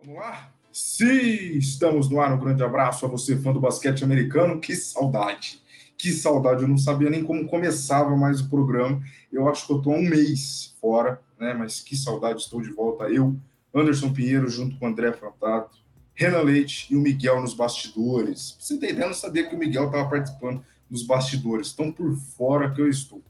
Vamos lá? Sim, estamos no ar. Um grande abraço a você, fã do basquete americano. Que saudade! Que saudade! Eu não sabia nem como começava mais o programa. Eu acho que eu estou um mês fora, né? Mas que saudade! Estou de volta. Eu, Anderson Pinheiro, junto com André Fantato, Renan Leite e o Miguel nos bastidores. Você ter ideia, eu não sabia que o Miguel estava participando dos bastidores. Tão por fora que eu estou.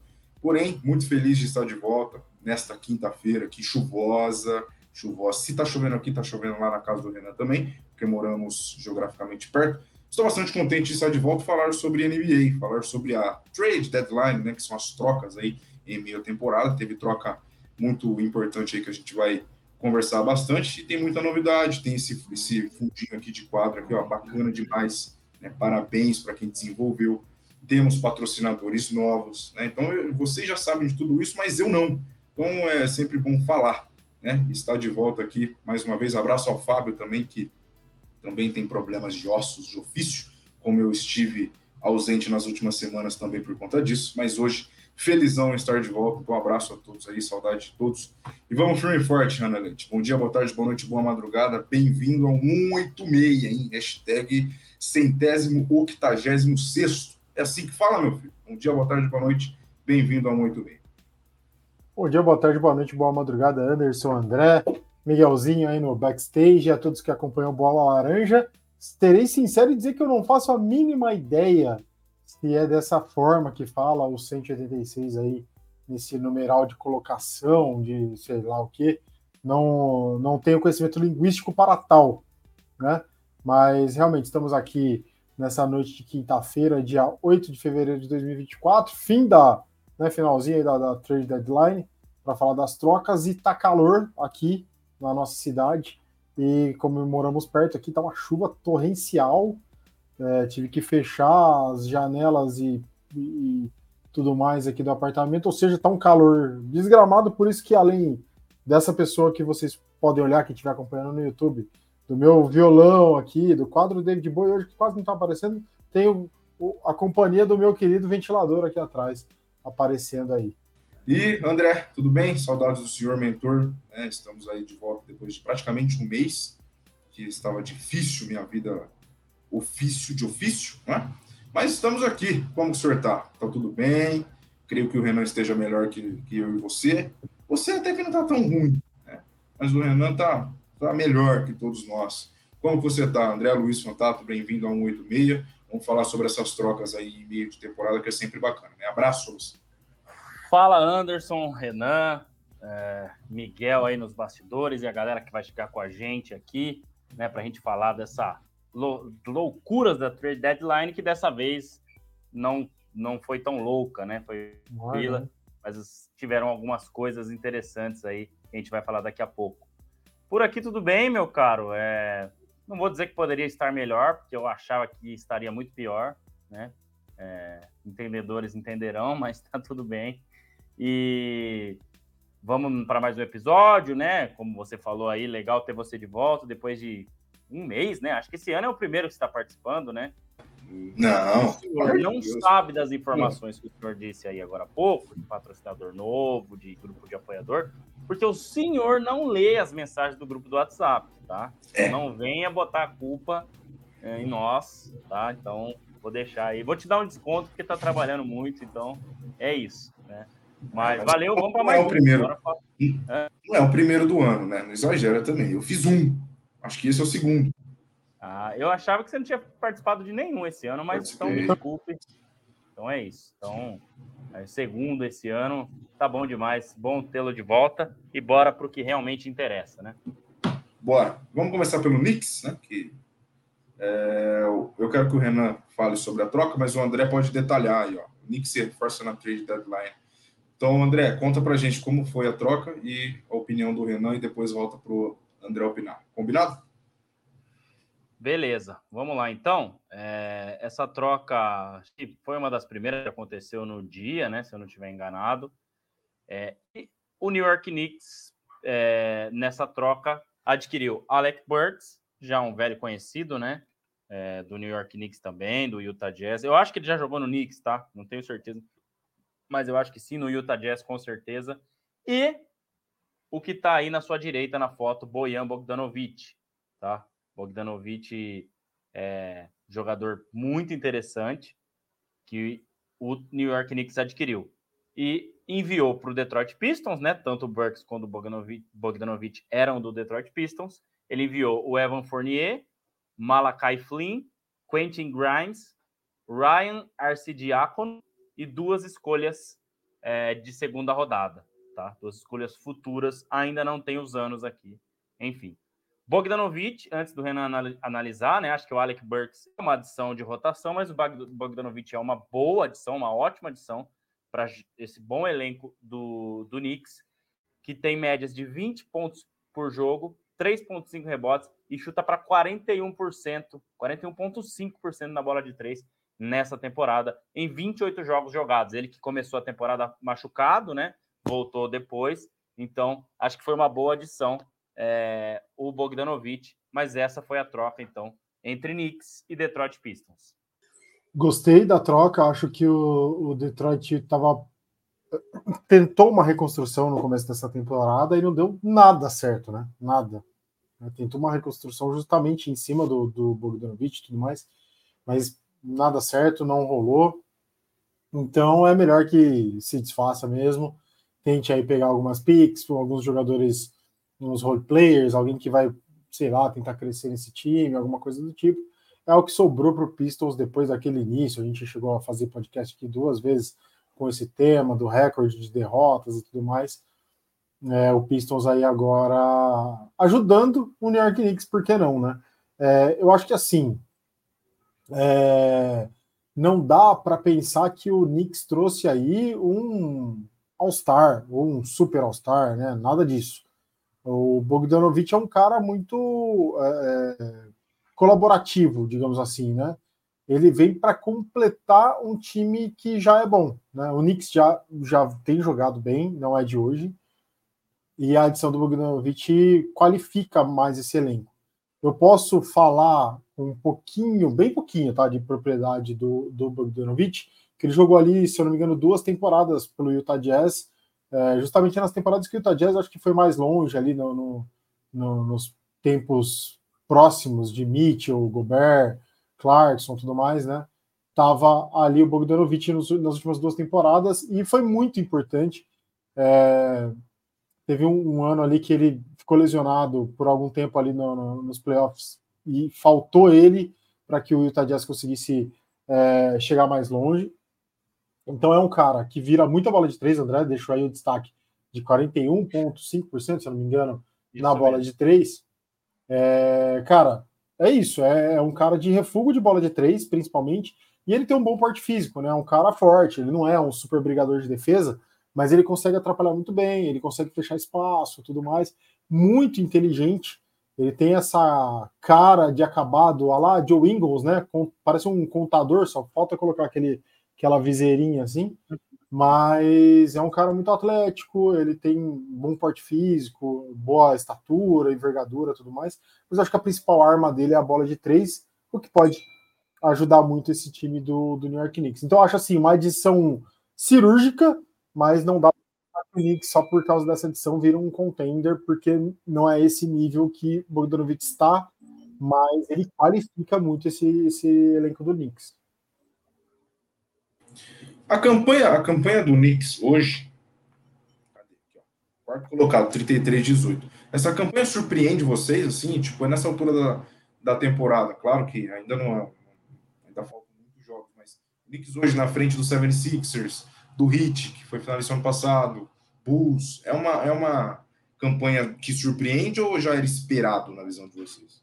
Porém, muito feliz de estar de volta nesta quinta-feira aqui chuvosa chuvosa. Se está chovendo aqui, está chovendo lá na casa do Renan também, porque moramos geograficamente perto. Estou bastante contente de estar de volta falar sobre NBA, falar sobre a trade deadline, né, que são as trocas aí em meio temporada. Teve troca muito importante aí que a gente vai conversar bastante e tem muita novidade. Tem esse, esse fundinho aqui de quadro aqui, ó, bacana demais. Né? Parabéns para quem desenvolveu. Temos patrocinadores novos, né? Então eu, vocês já sabem de tudo isso, mas eu não. Então é sempre bom falar né? Está de volta aqui mais uma vez. Abraço ao Fábio também, que também tem problemas de ossos de ofício, como eu estive ausente nas últimas semanas também por conta disso, mas hoje felizão estar de volta. Um abraço a todos aí, saudade de todos. E vamos firme e forte, Ana Leite. Bom dia, boa tarde, boa noite, boa madrugada. Bem-vindo ao 186, hein? Hashtag centésimo octagésimo sexto. É assim que fala, meu filho. Bom dia, boa tarde, boa noite. Bem-vindo ao 186. Bom dia, boa tarde, boa noite, boa madrugada, Anderson, André, Miguelzinho aí no backstage, a todos que acompanham Bola Laranja. Terei sincero em dizer que eu não faço a mínima ideia se é dessa forma que fala o 186 aí, nesse numeral de colocação, de sei lá o que. Não, não tenho conhecimento linguístico para tal, né? Mas realmente estamos aqui nessa noite de quinta-feira, dia 8 de fevereiro de 2024, fim da né, finalzinho da, da trade deadline, para falar das trocas. E tá calor aqui na nossa cidade. E como moramos perto aqui, tá uma chuva torrencial. É, tive que fechar as janelas e, e, tudo mais aqui do apartamento. Ou seja, tá um calor desgramado. Por isso que além dessa pessoa que vocês podem olhar, que estiver acompanhando no YouTube, do meu violão aqui, do quadro David Bowie, hoje que quase não está aparecendo, tem o, o, a companhia do meu querido ventilador aqui atrás aparecendo aí. E, André, tudo bem? Saudades do senhor mentor. Né? Estamos aí de volta depois de praticamente um mês, que estava difícil minha vida, ofício de ofício, né? Mas estamos aqui. Como o senhor está? Está tudo bem? Creio que o Renan esteja melhor que, que eu e você. Você até que não está tão ruim, né? Mas o Renan está tá melhor que todos nós. Como você está, André Luiz Fantato? Bem-vindo a 186. Vamos falar sobre essas trocas aí em meio de temporada, que é sempre bacana. Né? Abraço você. Fala Anderson, Renan, é, Miguel aí nos bastidores e a galera que vai ficar com a gente aqui, né, para a gente falar dessa lou loucuras da trade deadline que dessa vez não não foi tão louca, né? Foi tranquila, mas tiveram algumas coisas interessantes aí que a gente vai falar daqui a pouco. Por aqui tudo bem, meu caro. É, não vou dizer que poderia estar melhor, porque eu achava que estaria muito pior, né? É, entendedores entenderão, mas tá tudo bem. E vamos para mais um episódio, né? Como você falou aí, legal ter você de volta depois de um mês, né? Acho que esse ano é o primeiro que está participando, né? não. O senhor não Deus. sabe das informações que o senhor disse aí agora há pouco, de patrocinador novo, de grupo de apoiador, porque o senhor não lê as mensagens do grupo do WhatsApp, tá? É. Não venha botar a culpa é, em nós, tá? Então, vou deixar aí. Vou te dar um desconto porque tá trabalhando muito, então é isso, né? Mas, valeu, vamos para mais é o primeiro. Não é o primeiro do ano, né? Não exagera também. Eu fiz um. Acho que esse é o segundo. Ah, eu achava que você não tinha participado de nenhum esse ano, mas então me desculpe. Então é isso. Então, é segundo esse ano, tá bom demais. Bom tê-lo de volta e bora para o que realmente interessa, né? Bora. Vamos começar pelo Knicks, né? Que, é, eu quero que o Renan fale sobre a troca, mas o André pode detalhar aí, ó. Knicks reforça na trade deadline. Então, André, conta pra gente como foi a troca e a opinião do Renan e depois volta pro André opinar. Combinado? Beleza, vamos lá então. É, essa troca foi uma das primeiras que aconteceu no dia, né? Se eu não estiver enganado. É, o New York Knicks, é, nessa troca, adquiriu Alec Burks, já um velho conhecido, né? É, do New York Knicks também, do Utah Jazz. Eu acho que ele já jogou no Knicks, tá? Não tenho certeza. Mas eu acho que sim, no Utah Jazz, com certeza. E o que está aí na sua direita na foto, Bojan Bogdanovic, tá? Bogdanovic é jogador muito interessante que o New York Knicks adquiriu e enviou para o Detroit Pistons, né? Tanto o Burks quanto o Bogdanovic, eram do Detroit Pistons. Ele enviou o Evan Fournier, Malachi Flynn, Quentin Grimes, Ryan Arcidiacono e duas escolhas é, de segunda rodada, tá? Duas escolhas futuras, ainda não tem os anos aqui. Enfim. Bogdanovic, antes do Renan analisar, né? Acho que o Alec Burks é uma adição de rotação, mas o Bogdanovic é uma boa adição, uma ótima adição para esse bom elenco do, do Knicks, que tem médias de 20 pontos por jogo, 3,5 rebotes e chuta para 41%, 41,5% na bola de três nessa temporada, em 28 jogos jogados. Ele que começou a temporada machucado, né? Voltou depois. Então, acho que foi uma boa adição é, o Bogdanovic, mas essa foi a troca, então, entre Knicks e Detroit Pistons. Gostei da troca, acho que o, o Detroit tava, tentou uma reconstrução no começo dessa temporada e não deu nada certo, né? Nada. Tentou uma reconstrução justamente em cima do, do Bogdanovich e tudo mais, mas nada certo, não rolou. Então é melhor que se desfaça mesmo. Tente aí pegar algumas picks, alguns jogadores, uns role players, alguém que vai, sei lá, tentar crescer nesse time, alguma coisa do tipo é o que sobrou para o Pistons depois daquele início. A gente chegou a fazer podcast aqui duas vezes com esse tema do recorde de derrotas e tudo mais. É, o Pistons aí agora ajudando o New York Knicks, por que não, né? É, eu acho que assim é, não dá para pensar que o Knicks trouxe aí um All-Star ou um Super All-Star, né? Nada disso. O Bogdanovich é um cara muito é, é colaborativo, digamos assim, né? Ele vem para completar um time que já é bom, né? O Knicks já, já tem jogado bem, não é de hoje, e a adição do Bogdanovic qualifica mais esse elenco. Eu posso falar um pouquinho, bem pouquinho, tá, de propriedade do, do que ele jogou ali, se eu não me engano, duas temporadas pelo Utah Jazz, é, justamente nas temporadas que o Utah Jazz acho que foi mais longe ali no, no, no, nos tempos próximos de Mitchell, Gobert, Clarkson, tudo mais, né? Tava ali o Bogdanovic nos, nas últimas duas temporadas e foi muito importante. É, teve um, um, ano ali que ele ficou lesionado por algum tempo ali no, nos playoffs e faltou ele para que o Utah Jazz conseguisse é, chegar mais longe. Então é um cara que vira muita bola de três, André, deixou aí o destaque de 41,5%, se eu não me engano, Isso na bola de três. É, cara, é isso. É, é, um cara de refugo de bola de três, principalmente. E ele tem um bom porte físico, né? Um cara forte. Ele não é um super brigador de defesa, mas ele consegue atrapalhar muito bem. Ele consegue fechar espaço, tudo mais. Muito inteligente. Ele tem essa cara de acabado, a lá Joe Ingles, né? Com, parece um contador, só falta colocar aquele, aquela viseirinha assim mas é um cara muito atlético, ele tem bom porte físico, boa estatura, envergadura tudo mais, mas acho que a principal arma dele é a bola de três, o que pode ajudar muito esse time do, do New York Knicks. Então acho assim, uma edição cirúrgica, mas não dá para o Knicks só por causa dessa edição vir um contender, porque não é esse nível que Bogdanovic está, mas ele qualifica muito esse, esse elenco do Knicks. A campanha, a campanha do Knicks hoje, quarto colocado, 33-18. Essa campanha surpreende vocês, assim, tipo, é nessa altura da, da temporada. Claro que ainda não é, ainda faltam muitos jogos, mas o Knicks hoje na frente do 76ers, do Heat, que foi finalista ano passado, Bulls, é uma, é uma campanha que surpreende ou já era esperado na visão de vocês?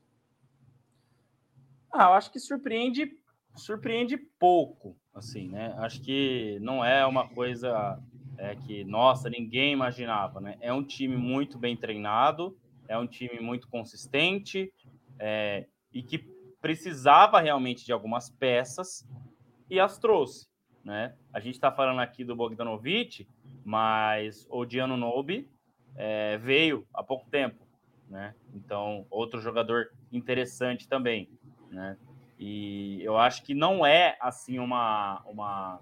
Ah, eu acho que surpreende, surpreende pouco assim, né? Acho que não é uma coisa é, que, nossa, ninguém imaginava, né? É um time muito bem treinado, é um time muito consistente é, e que precisava realmente de algumas peças e as trouxe, né? A gente está falando aqui do Bogdanovic, mas o Diano Nobi é, veio há pouco tempo, né? Então, outro jogador interessante também, né? E eu acho que não é assim uma, uma,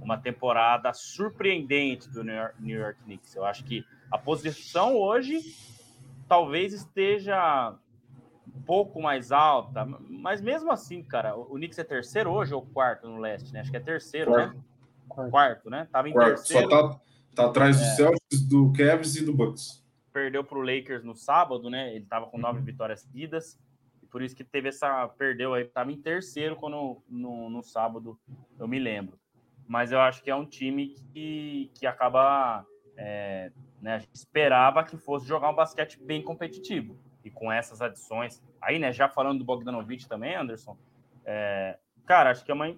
uma temporada surpreendente do New York, New York Knicks. Eu acho que a posição hoje talvez esteja um pouco mais alta, mas mesmo assim, cara, o Knicks é terceiro hoje ou quarto no leste, né? Acho que é terceiro, quarto. né? Quarto. quarto, né? Tava em quarto. terceiro. Só tá, tá atrás do é. Celtics, do Cavs e do Bucks. Perdeu para o Lakers no sábado, né? Ele tava com nove vitórias seguidas. E por isso que teve essa. Perdeu aí, tava em terceiro quando no, no sábado, eu me lembro. Mas eu acho que é um time que, que acaba. É, né, a gente esperava que fosse jogar um basquete bem competitivo e com essas adições. Aí, né, já falando do Bogdanovich também, Anderson, é, cara, acho que é, uma, é,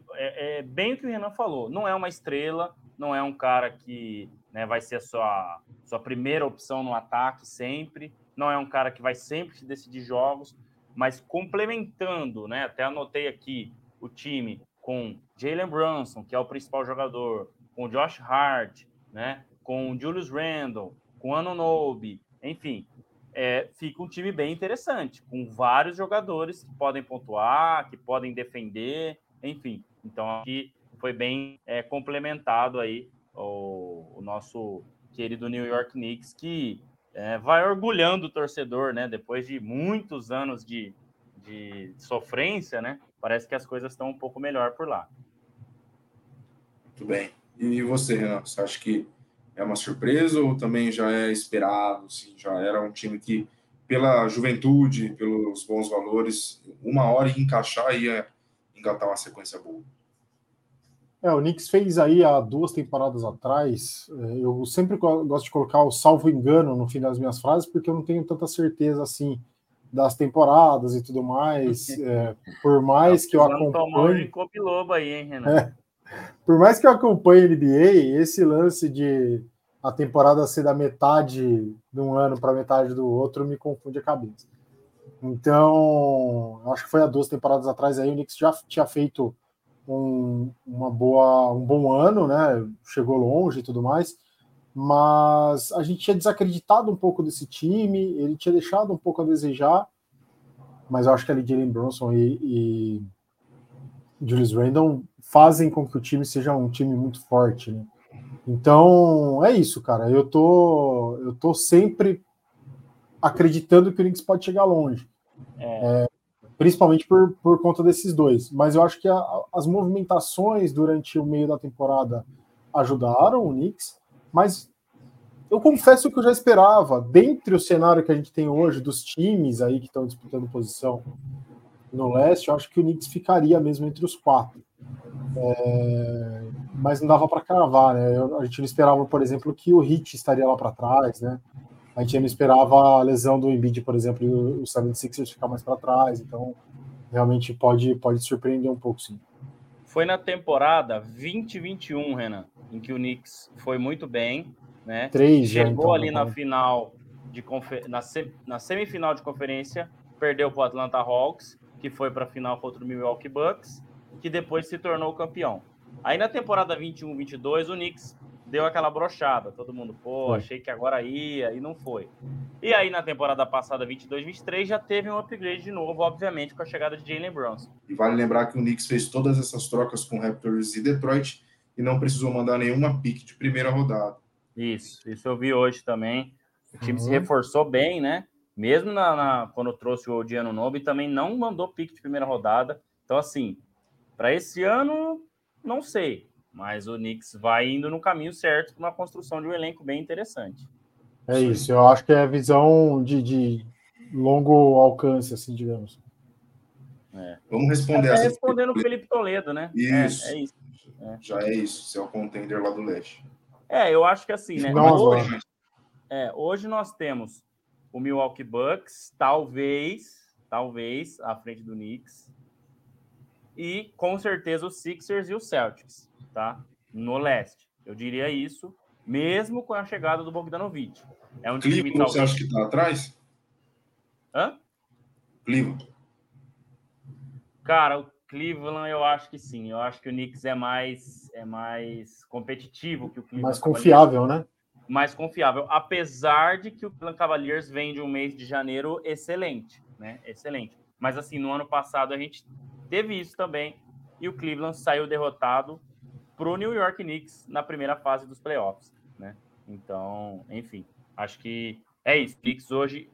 é, bem o que o Renan falou. Não é uma estrela, não é um cara que né, vai ser a sua, sua primeira opção no ataque sempre, não é um cara que vai sempre decidir jogos, mas complementando, né, até anotei aqui o time com Jalen Brunson, que é o principal jogador, com Josh Hart, né, com Julius Randle, com Anunobi, enfim, é, fica um time bem interessante, com vários jogadores que podem pontuar, que podem defender, enfim. Então, aqui foi bem é, complementado aí o, o, nosso querido New York Knicks, que é, vai orgulhando o torcedor, né? Depois de muitos anos de, de sofrência, né? Parece que as coisas estão um pouco melhor por lá. Muito bem. E você, Renato? Você acha que é uma surpresa ou também já é esperado? Assim, já era um time que, pela juventude, pelos bons valores, uma hora ia encaixar e ia engatar uma sequência boa. É, o Knicks fez aí há duas temporadas atrás. É, eu sempre gosto de colocar o salvo engano no fim das minhas frases, porque eu não tenho tanta certeza assim das temporadas e tudo mais. É, por mais que eu acompanhe. Um aí, hein, Renan? É, por mais que eu acompanhe a NBA, esse lance de a temporada ser da metade de um ano para metade do outro me confunde a cabeça. Então, acho que foi há duas temporadas atrás aí o Knicks já tinha feito um, uma boa, um bom ano, né? Chegou longe e tudo mais, mas a gente tinha desacreditado um pouco desse time, ele tinha deixado um pouco a desejar, mas eu acho que ali Jalen Bronson e, e Julius Randle fazem com que o time seja um time muito forte, né? Então, é isso, cara. Eu tô, eu tô sempre acreditando que o Knicks pode chegar longe. É. É, principalmente por, por conta desses dois. Mas eu acho que a, as movimentações durante o meio da temporada ajudaram o Knicks, mas eu confesso que eu já esperava, dentre o cenário que a gente tem hoje, dos times aí que estão disputando posição no leste, eu acho que o Knicks ficaria mesmo entre os quatro. É, mas não dava para cravar, né? a gente não esperava, por exemplo, que o Hit estaria lá para trás, né? A gente não esperava a lesão do Embiid, por exemplo, e o 76ers ficar mais para trás, então realmente pode, pode surpreender um pouco, sim. Foi na temporada 2021, Renan, em que o Knicks foi muito bem, né? Três Chegou já, então, ali na final de na, na semifinal de conferência, perdeu para o Atlanta Hawks, que foi para a final contra o Milwaukee Bucks, que depois se tornou campeão. Aí na temporada 21-22, o Knicks deu aquela brochada. Todo mundo, pô, achei que agora ia e não foi. E aí na temporada passada, 22-23, já teve um upgrade de novo, obviamente, com a chegada de Jalen Brunson. E vale lembrar que o Knicks fez todas essas trocas com Raptors e Detroit e não precisou mandar nenhuma pique de primeira rodada. Isso, isso eu vi hoje também. O time uhum. se reforçou bem, né? Mesmo na, na, quando trouxe o Odiano Nobe, também não mandou pique de primeira rodada. Então, assim, para esse ano, não sei. Mas o Knicks vai indo no caminho certo para uma construção de um elenco bem interessante. É isso, eu acho que é a visão de, de longo alcance, assim, digamos. É. Vamos responder é, essa. Respondendo o Felipe Toledo, né? Isso. É, é isso. É. Já é isso, se é o contender lá do leste. É, eu acho que assim, né? Hoje, é, hoje nós temos o Milwaukee Bucks, talvez, talvez, à frente do Knicks e com certeza os Sixers e os Celtics, tá? No leste. Eu diria isso, mesmo com a chegada do Bogdanovich. É um Cleveland, time, você acha que está atrás? Hã? Cleveland. Cara, o Cleveland eu acho que sim. Eu acho que o Knicks é mais é mais competitivo que o Cleveland. Mais confiável, né? Mais confiável, apesar de que o Cleveland Cavaliers vem de um mês de janeiro excelente, né? Excelente. Mas assim, no ano passado a gente teve isso também. E o Cleveland saiu derrotado para o New York Knicks na primeira fase dos playoffs, né? Então, enfim, acho que é isso. Knicks hoje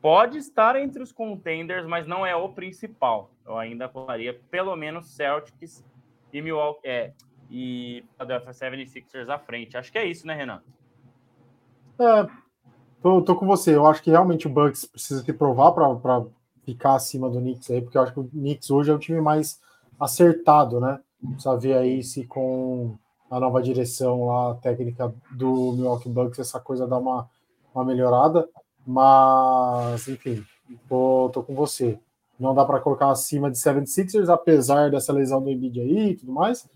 pode estar entre os contenders, mas não é o principal. Eu ainda colocaria pelo menos Celtics e Milwaukee é, e Philadelphia 76ers à frente. Acho que é isso, né, Renan? É, tô, tô com você. Eu acho que realmente o Bucks precisa se provar para ficar acima do Knicks aí, porque eu acho que o Knicks hoje é o time mais acertado, né? Precisa ver aí se com a nova direção lá, técnica do Milwaukee Bucks, essa coisa dá uma, uma melhorada. Mas, enfim, tô, tô com você. Não dá para colocar acima de 76ers, apesar dessa lesão do Embiid aí e tudo mais.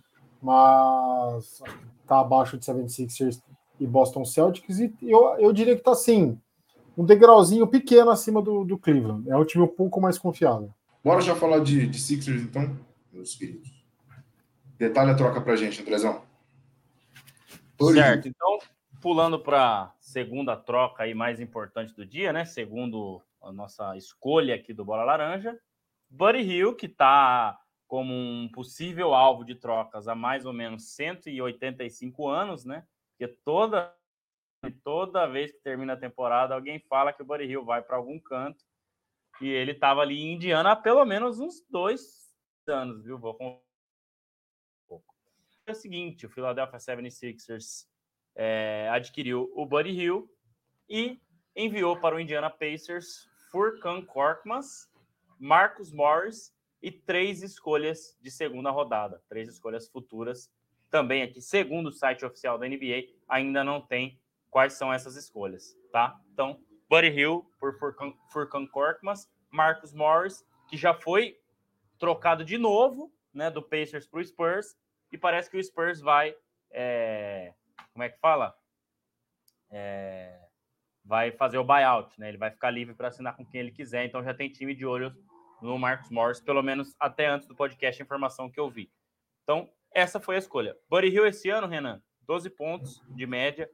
Mas tá abaixo de 76ers e Boston Celtics. E eu, eu diria que tá assim, um degrauzinho pequeno acima do, do Cleveland. É um time um pouco mais confiável. Bora já falar de, de Sixers, então, meus queridos. Detalhe a troca pra gente, Andrezão. Certo, então, pulando para segunda troca aí mais importante do dia, né? Segundo a nossa escolha aqui do Bola Laranja, Buddy Hill, que está como um possível alvo de trocas há mais ou menos 185 anos, né? Porque toda toda vez que termina a temporada, alguém fala que o Buddy Hill vai para algum canto. E ele estava ali em Indiana há pelo menos uns dois anos, viu? Vou é o seguinte, o Philadelphia 76ers é, adquiriu o Buddy Hill e enviou para o Indiana Pacers Furkan Korkmaz, Marcus Morris e três escolhas de segunda rodada, três escolhas futuras. Também aqui, segundo o site oficial da NBA, ainda não tem quais são essas escolhas, tá? Então, Buddy Hill por Furkan, Furkan Korkmaz, Marcus Morris, que já foi trocado de novo, né, do Pacers para o Spurs, e parece que o Spurs vai é, como é que fala? É, vai fazer o buyout, né? Ele vai ficar livre para assinar com quem ele quiser. Então já tem time de olho no Marcos Morris, pelo menos até antes do podcast, a informação que eu vi. Então, essa foi a escolha. Buddy Hill esse ano, Renan, 12 pontos de média,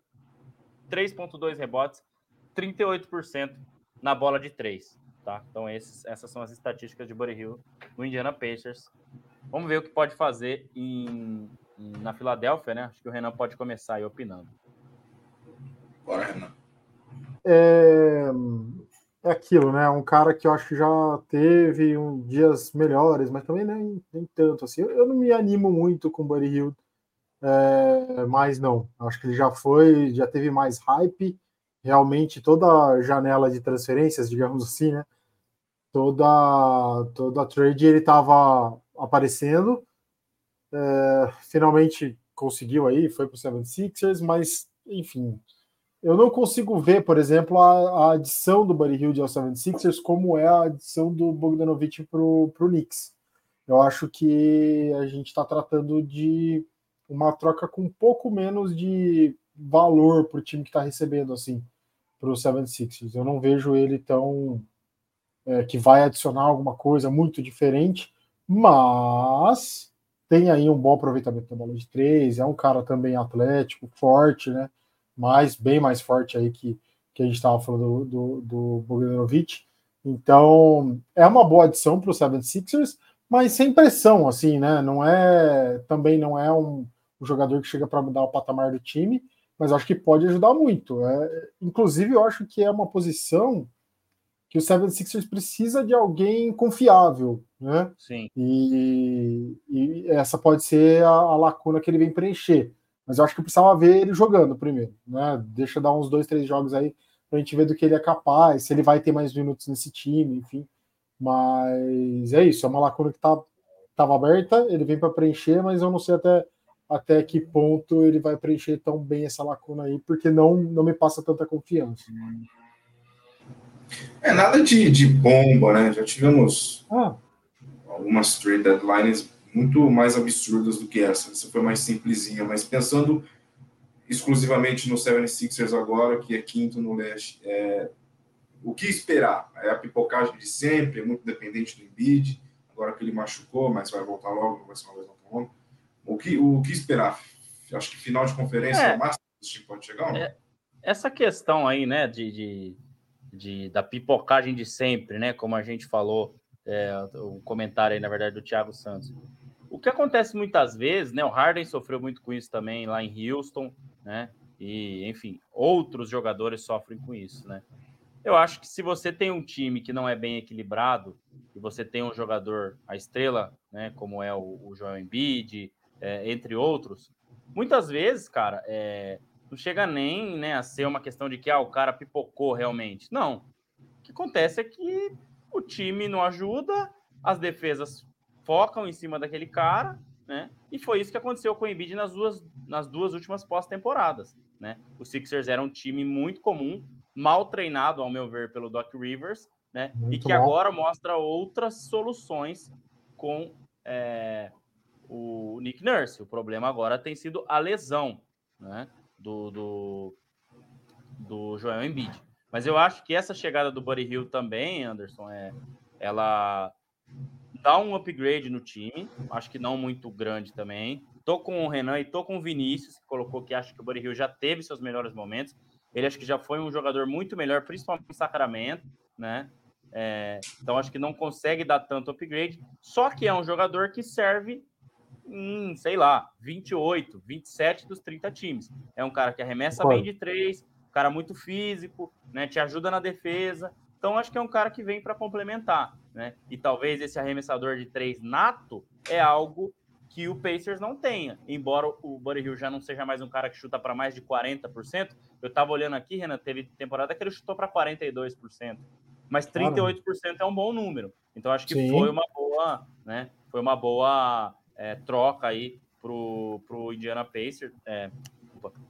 3.2 rebotes, 38% na bola de 3, tá? Então esses, essas são as estatísticas de Buddy Hill no Indiana Pacers. Vamos ver o que pode fazer em na Filadélfia, né? Acho que o Renan pode começar aí opinando. Bora, Renan. É, é aquilo, né? Um cara que eu acho que já teve um, dias melhores, mas também nem, nem tanto assim. Eu, eu não me animo muito com o Buddy Hill, é, mas não. Acho que ele já foi, já teve mais hype. Realmente toda a janela de transferências, digamos assim, né? Toda toda trade ele estava aparecendo é, finalmente conseguiu aí, foi para o 76ers, mas enfim, eu não consigo ver, por exemplo, a, a adição do Buddy Hield ao 76ers como é a adição do Bogdanovich para o Knicks. Eu acho que a gente está tratando de uma troca com um pouco menos de valor para o time que está recebendo, assim, para o 76ers. Eu não vejo ele tão. É, que vai adicionar alguma coisa muito diferente, mas tem aí um bom aproveitamento da bola de três, é um cara também atlético, forte, né? Mais, bem mais forte aí que, que a gente estava falando do, do, do Bogdanovic. Então, é uma boa adição para o 76ers, mas sem pressão, assim, né? Não é, também não é um, um jogador que chega para mudar o patamar do time, mas acho que pode ajudar muito. É, inclusive, eu acho que é uma posição que o 76ers precisa de alguém confiável, né? Sim. E, e essa pode ser a, a, lacuna que ele vem preencher. Mas eu acho que precisava ver ele jogando primeiro, né? Deixa dar uns dois, três jogos aí para a gente ver do que ele é capaz, se ele vai ter mais minutos nesse time, enfim. Mas é isso, é uma lacuna que tá, estava aberta, ele vem para preencher, mas eu não sei até, até que ponto ele vai preencher tão bem essa lacuna aí, porque não, não me passa tanta confiança. É nada de, de bomba, né? Já tivemos ah. algumas trade deadlines muito mais absurdas do que essa. Essa foi mais simplesinha, mas pensando exclusivamente no 76ers agora, que é quinto no leste, é, o que esperar? É a pipocagem de sempre, é muito dependente do Embiid, agora que ele machucou, mas vai voltar logo, vai ser uma lesão longa. O que, o que esperar? Acho que final de conferência é, é o máximo que pode chegar? É, essa questão aí, né, de, de de, da pipocagem de sempre, né? Como a gente falou, é, o comentário aí, na verdade, do Thiago Santos. O que acontece muitas vezes, né? O Harden sofreu muito com isso também lá em Houston, né? E, enfim, outros jogadores sofrem com isso, né? Eu acho que se você tem um time que não é bem equilibrado e você tem um jogador, a estrela, né, como é o, o Joel Embiid, é, entre outros, muitas vezes, cara, é, não chega nem né, a ser uma questão de que ah, o cara pipocou realmente. Não. O que acontece é que o time não ajuda, as defesas focam em cima daquele cara, né? E foi isso que aconteceu com o Embiid nas duas, nas duas últimas pós-temporadas, né? Os Sixers eram um time muito comum, mal treinado, ao meu ver, pelo Doc Rivers, né? Muito e que mal. agora mostra outras soluções com é, o Nick Nurse. O problema agora tem sido a lesão, né? Do, do, do Joel Embiid. Mas eu acho que essa chegada do Buddy Hill também, Anderson, é, ela dá um upgrade no time. Acho que não muito grande também. Tô com o Renan e tô com o Vinícius, que colocou que acha que o Buddy Hill já teve seus melhores momentos. Ele acho que já foi um jogador muito melhor, principalmente em Sacramento, né? É, então acho que não consegue dar tanto upgrade. Só que é um jogador que serve em, sei lá, 28, 27 dos 30 times. É um cara que arremessa bem de três, cara muito físico, né? Te ajuda na defesa. Então acho que é um cara que vem para complementar, né? E talvez esse arremessador de três nato é algo que o Pacers não tenha. Embora o Buddy Hill já não seja mais um cara que chuta para mais de 40%, eu estava olhando aqui, Renan, teve temporada que ele chutou para 42%, mas 38% é um bom número. Então acho que Sim. foi uma boa, né? Foi uma boa é, troca aí pro, pro Indiana Pacers, é,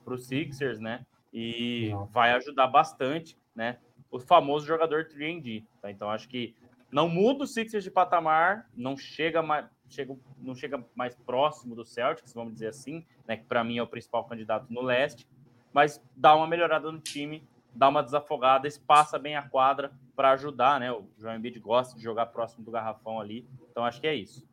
pro Sixers, né? E não. vai ajudar bastante, né? O famoso jogador 3D. Tá? Então acho que não muda o Sixers de patamar, não chega mais, chega, não chega mais próximo do Celtics, vamos dizer assim, né, que para mim é o principal candidato no leste, mas dá uma melhorada no time, dá uma desafogada, espaça bem a quadra para ajudar, né? O João Embiid gosta de jogar próximo do garrafão ali, então acho que é isso.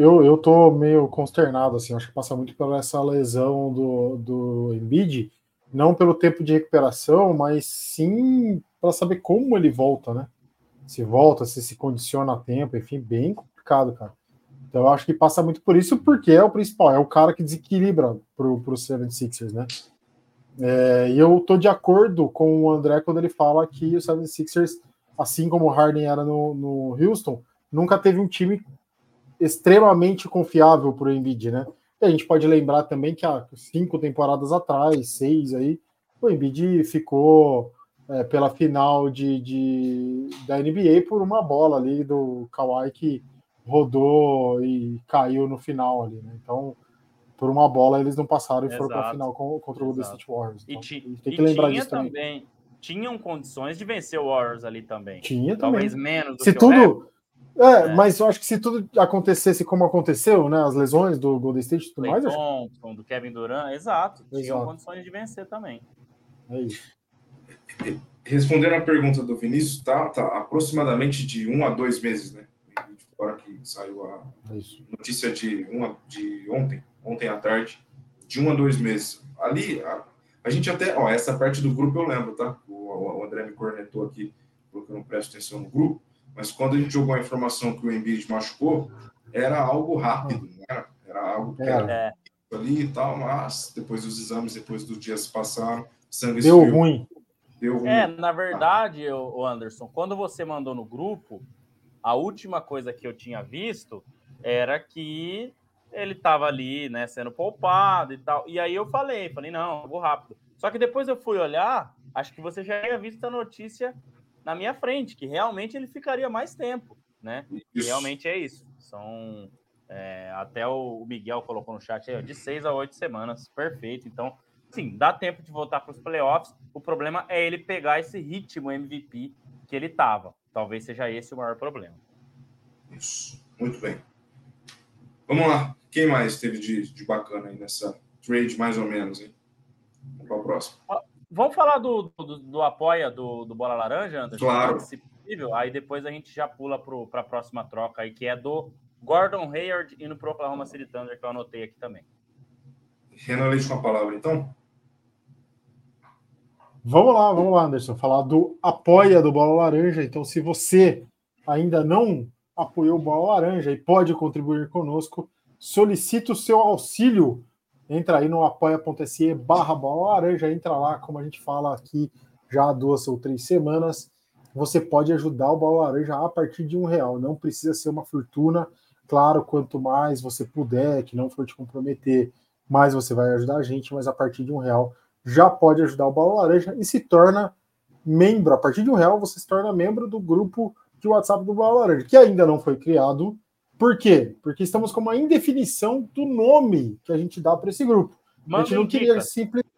Eu, eu tô meio consternado, assim, acho que passa muito pela essa lesão do, do Embiid, não pelo tempo de recuperação, mas sim para saber como ele volta, né? se volta, se se condiciona a tempo, enfim, bem complicado, cara. Então eu acho que passa muito por isso, porque é o principal, é o cara que desequilibra pro, pro 76ers, né? É, e eu tô de acordo com o André quando ele fala que o 76ers, assim como o Harden era no, no Houston, nunca teve um time extremamente confiável pro Embiid, né? E a gente pode lembrar também que há cinco temporadas atrás, seis aí, o Embiid ficou é, pela final de, de, da NBA por uma bola ali do Kawhi que rodou e caiu no final ali, né? Então, por uma bola eles não passaram e foram para a final contra o Golden State Warriors. Então, e, tem que lembrar disso também. também. Tinham condições de vencer o Warriors ali também. Tinha Talvez também. menos do se tudo é, é, mas eu acho que se tudo acontecesse como aconteceu, né? As lesões do Golden State e tudo mais. Thompson, acho... do Kevin Durant, exato. exato. Tinham condições de vencer também. É isso respondendo a pergunta do Vinícius, tá, tá aproximadamente de um a dois meses, né? Agora que saiu a notícia de, uma, de ontem, ontem à tarde, de um a dois meses. Ali, a, a gente até, ó, essa parte do grupo eu lembro, tá? O, o André me cornetou aqui, porque eu não presto atenção no grupo, mas quando a gente jogou a informação que o Embiid machucou, era algo rápido, era, era algo que era é. ali e tal, mas depois dos exames, depois dos dias passaram, sangue Deu ruim. Deu é, na verdade, o Anderson, quando você mandou no grupo, a última coisa que eu tinha visto era que ele estava ali, né, sendo poupado e tal. E aí eu falei, falei, não, eu vou rápido. Só que depois eu fui olhar, acho que você já tinha visto a notícia na minha frente, que realmente ele ficaria mais tempo, né? E realmente é isso. São é, até o Miguel colocou no chat aí, de seis a oito semanas, perfeito. Então, sim, dá tempo de voltar para os playoffs. O problema é ele pegar esse ritmo MVP que ele estava. Talvez seja esse o maior problema. Isso, muito bem. Vamos lá. Quem mais teve de, de bacana aí nessa trade, mais ou menos, hein? Vamos para o próximo. Vamos falar do, do, do apoia do, do Bola Laranja, Anderson? Claro. Se possível. Aí depois a gente já pula para a próxima troca aí, que é do Gordon Hayward indo para o Oklahoma City Thunder, que eu anotei aqui também. Renan Leite com a palavra, então. Vamos lá, vamos lá, Anderson, falar do apoia do Bola Laranja. Então, se você ainda não apoiou o Bola Laranja e pode contribuir conosco, solicite o seu auxílio. Entra aí no apoia.se barra Bola Laranja, entra lá, como a gente fala aqui já há duas ou três semanas. Você pode ajudar o Bola Laranja a partir de um real. Não precisa ser uma fortuna. Claro, quanto mais você puder, que não for te comprometer, mais você vai ajudar a gente. Mas a partir de um real já pode ajudar o Bola Laranja e se torna membro. A partir de um real você se torna membro do grupo de WhatsApp do Bola Laranja, que ainda não foi criado. Por quê? Porque estamos com uma indefinição do nome que a gente dá para esse grupo. Manda a gente não queria simplesmente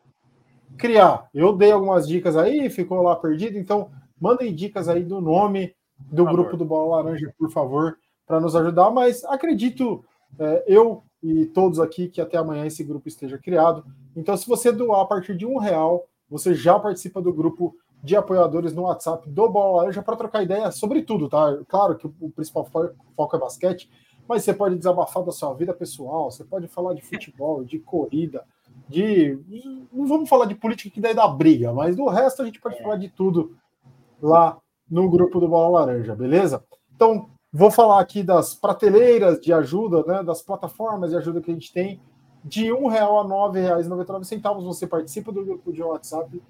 criar. Eu dei algumas dicas aí, ficou lá perdido, então mandem dicas aí do nome do grupo do Bola Laranja, por favor, para nos ajudar. Mas acredito, é, eu e todos aqui, que até amanhã esse grupo esteja criado. Então, se você doar a partir de um real, você já participa do grupo de apoiadores no WhatsApp do Bola Laranja para trocar ideia sobre tudo, tá? Claro que o principal foco é basquete, mas você pode desabafar da sua vida pessoal, você pode falar de futebol, de corrida, de. Não vamos falar de política que daí dá briga, mas do resto a gente pode falar de tudo lá no grupo do Bola Laranja, beleza? Então, vou falar aqui das prateleiras de ajuda, né? Das plataformas de ajuda que a gente tem. De um real a nove reais e centavos você participa do grupo de WhatsApp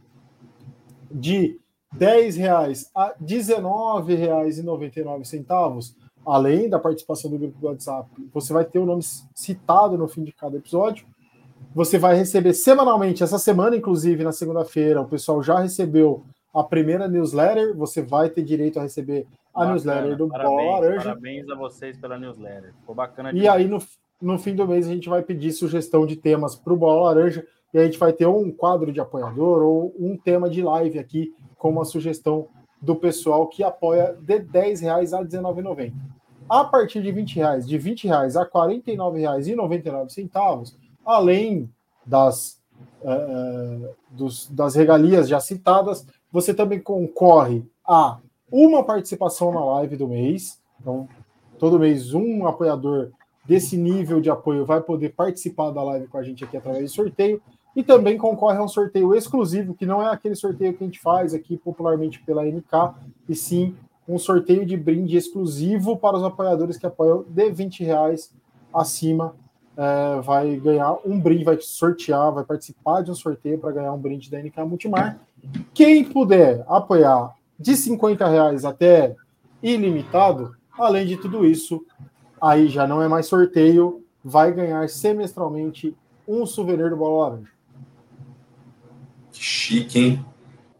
de 10 reais a 19 reais e 99 centavos, além da participação do grupo do WhatsApp, você vai ter o nome citado no fim de cada episódio. Você vai receber semanalmente, essa semana, inclusive, na segunda-feira, o pessoal já recebeu a primeira newsletter. Você vai ter direito a receber a bacana, newsletter do parabéns, Bola Laranja. Parabéns a vocês pela newsletter. Ficou bacana. E aí, no, no fim do mês, a gente vai pedir sugestão de temas para o Bola Laranja e a gente vai ter um quadro de apoiador ou um tema de live aqui com uma sugestão do pessoal que apoia de 10 reais a R$19,90. A partir de 20 reais, de 20 reais a R$ 49,99, além das, uh, dos, das regalias já citadas, você também concorre a uma participação na live do mês. Então, todo mês um apoiador desse nível de apoio vai poder participar da live com a gente aqui através de sorteio e também concorre a um sorteio exclusivo, que não é aquele sorteio que a gente faz aqui popularmente pela NK, e sim um sorteio de brinde exclusivo para os apoiadores que apoiam de 20 reais acima. É, vai ganhar um brinde, vai sortear, vai participar de um sorteio para ganhar um brinde da NK Multimar. Quem puder apoiar de 50 reais até ilimitado, além de tudo isso, aí já não é mais sorteio, vai ganhar semestralmente um souvenir do Bola Laranja. Chique, hein?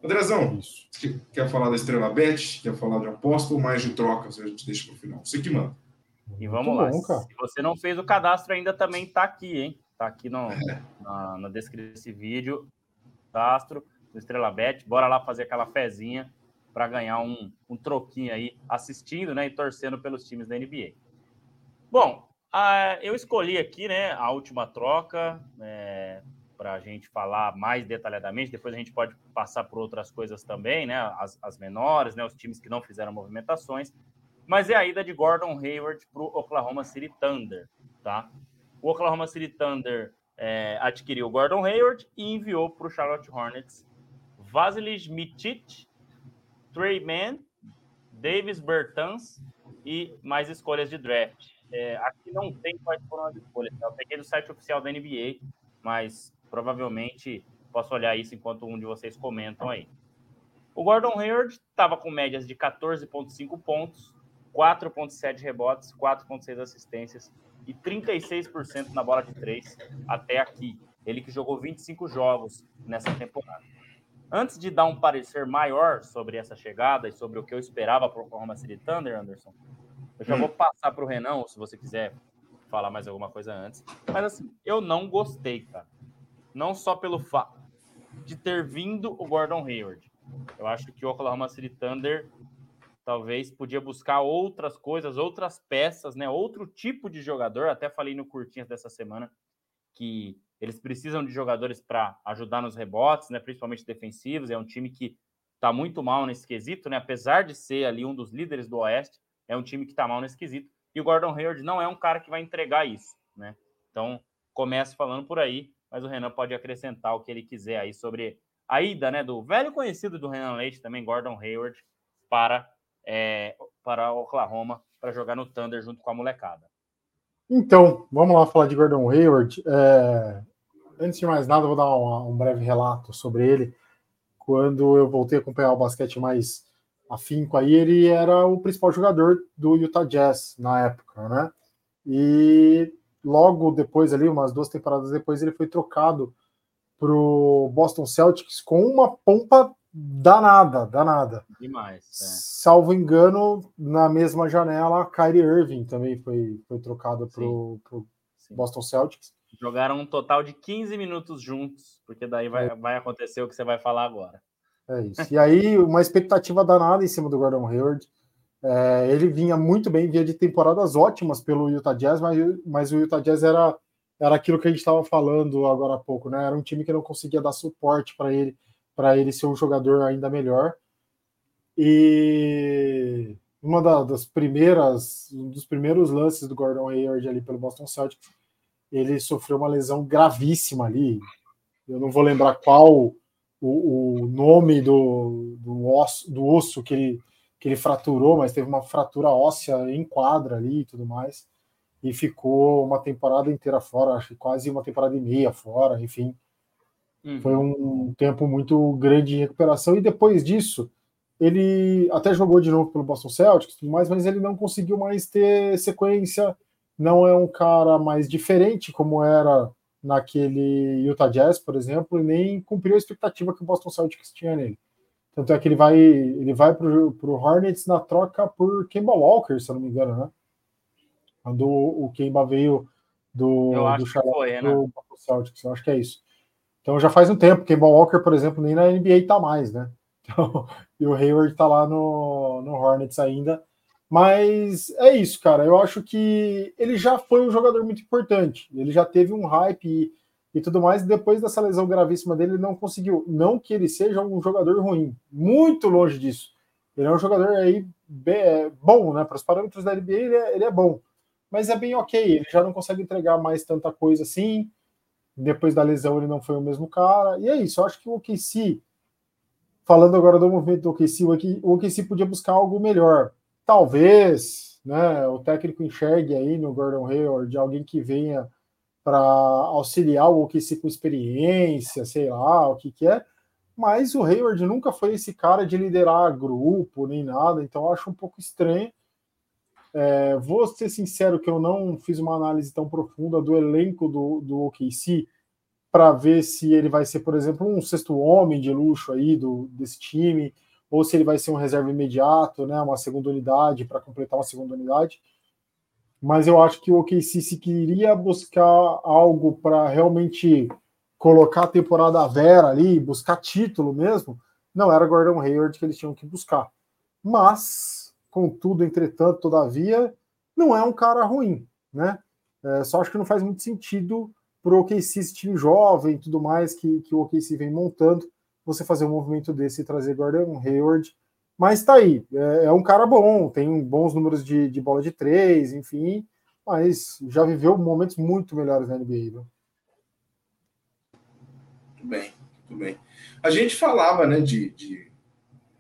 Andrezão, Isso. quer falar da Estrela Bet? Quer falar de aposta ou mais de trocas? A gente deixa para o final. Você que manda. E vamos lá. Bom, Se você não fez o cadastro ainda, também está aqui, hein? Está aqui no, é. na, na descrição desse vídeo. Cadastro do Estrela Bet. Bora lá fazer aquela fezinha para ganhar um, um troquinho aí, assistindo né, e torcendo pelos times da NBA. Bom, a, eu escolhi aqui né, a última troca. É, para a gente falar mais detalhadamente. Depois a gente pode passar por outras coisas também, né? As, as menores, né? Os times que não fizeram movimentações. Mas é a ida de Gordon Hayward para o Oklahoma City Thunder, tá? O Oklahoma City Thunder é, adquiriu Gordon Hayward e enviou para o Charlotte Hornets Vasily Micic, Trey Mann, Davis Bertans e mais escolhas de draft. É, aqui não tem quais foram as escolhas. Tá? Eu peguei do site oficial da NBA, mas provavelmente posso olhar isso enquanto um de vocês comentam aí. O Gordon Hayward estava com médias de 14,5 pontos, 4,7 rebotes, 4,6 assistências e 36% na bola de três até aqui. Ele que jogou 25 jogos nessa temporada. Antes de dar um parecer maior sobre essa chegada e sobre o que eu esperava para o Oklahoma City Thunder, Anderson, eu já vou passar para o Renan, se você quiser falar mais alguma coisa antes. Mas assim, eu não gostei, cara não só pelo fato de ter vindo o Gordon Hayward. Eu acho que o Oklahoma City Thunder talvez podia buscar outras coisas, outras peças, né? Outro tipo de jogador. Até falei no curtinhas dessa semana que eles precisam de jogadores para ajudar nos rebotes, né? Principalmente defensivos. É um time que está muito mal nesse quesito, né? Apesar de ser ali um dos líderes do Oeste, é um time que está mal nesse quesito. E o Gordon Hayward não é um cara que vai entregar isso, né? Então, começo falando por aí mas o Renan pode acrescentar o que ele quiser aí sobre a ida né, do velho conhecido do Renan Leite, também Gordon Hayward, para, é, para Oklahoma, para jogar no Thunder junto com a molecada. Então, vamos lá falar de Gordon Hayward. É... Antes de mais nada, vou dar um, breve relato sobre ele. quando eu voltei a acompanhar o basquete mais afinco aí, ele era o principal jogador do Utah Jazz na época, né? E logo depois ali, umas duas temporadas depois, ele foi trocado para o Boston Celtics com uma pompa danada, danada. Demais. É. Salvo engano, na mesma janela, Kyrie Irving também foi, foi trocado para o Boston Celtics. Jogaram um total de 15 minutos juntos, porque daí vai, é. vai acontecer o que você vai falar agora. É isso. E aí, uma expectativa danada em cima do Gordon Hayward. É, ele vinha muito bem, via de temporadas ótimas pelo Utah Jazz, mas, mas o Utah Jazz era, era aquilo que a gente estava falando agora há pouco, né? Era um time que não conseguia dar suporte para ele, para ele ser um jogador ainda melhor. E uma da, das primeiras, um dos primeiros lances do Gordon Hayward ali pelo Boston Celtics, ele sofreu uma lesão gravíssima ali. Eu não vou lembrar qual o, o nome do, do, osso, do osso que ele que ele fraturou, mas teve uma fratura óssea em quadra ali e tudo mais, e ficou uma temporada inteira fora, acho que quase uma temporada e meia fora, enfim. Uhum. Foi um tempo muito grande de recuperação, e depois disso, ele até jogou de novo pelo Boston Celtics, tudo mais, mas ele não conseguiu mais ter sequência, não é um cara mais diferente como era naquele Utah Jazz, por exemplo, e nem cumpriu a expectativa que o Boston Celtics tinha nele. Tanto é que ele vai, ele vai para o Hornets na troca por Kemba Walker, se eu não me engano, né? Quando o Kemba veio do, eu do Charlotte foi, né? do Celtics, eu acho que é isso. Então já faz um tempo, Kemba Walker, por exemplo, nem na NBA tá mais, né? Então, e o Hayward tá lá no, no Hornets ainda. Mas é isso, cara. Eu acho que ele já foi um jogador muito importante. Ele já teve um hype e tudo mais. Depois dessa lesão gravíssima dele, ele não conseguiu. Não que ele seja um jogador ruim, muito longe disso. Ele é um jogador aí é, bom, né? Para os parâmetros da NBA, ele é, ele é bom. Mas é bem ok, ele já não consegue entregar mais tanta coisa assim. Depois da lesão, ele não foi o mesmo cara. E é isso, eu acho que o OKC, falando agora do movimento do OKC, o OKC podia buscar algo melhor. Talvez, né, o técnico enxergue aí no Gordon Hayward alguém que venha para auxiliar o OKC com experiência, sei lá, o que que é, mas o Hayward nunca foi esse cara de liderar grupo nem nada, então eu acho um pouco estranho. É, vou ser sincero que eu não fiz uma análise tão profunda do elenco do, do OKC para ver se ele vai ser, por exemplo, um sexto homem de luxo aí do, desse time, ou se ele vai ser um reserva imediato, né, uma segunda unidade para completar uma segunda unidade mas eu acho que o OKC se queria buscar algo para realmente colocar a temporada vera ali, buscar título mesmo, não era Gordon Hayward que eles tinham que buscar. Mas, contudo, entretanto, todavia, não é um cara ruim, né? É, só acho que não faz muito sentido para o OKC, esse time jovem e tudo mais que, que o OKC vem montando, você fazer um movimento desse e trazer Gordon Hayward mas tá aí, é, é um cara bom, tem bons números de, de, bola de três, enfim, mas já viveu momentos muito melhores na NBA. Né? Muito bem, muito bem. A gente falava, né, de, de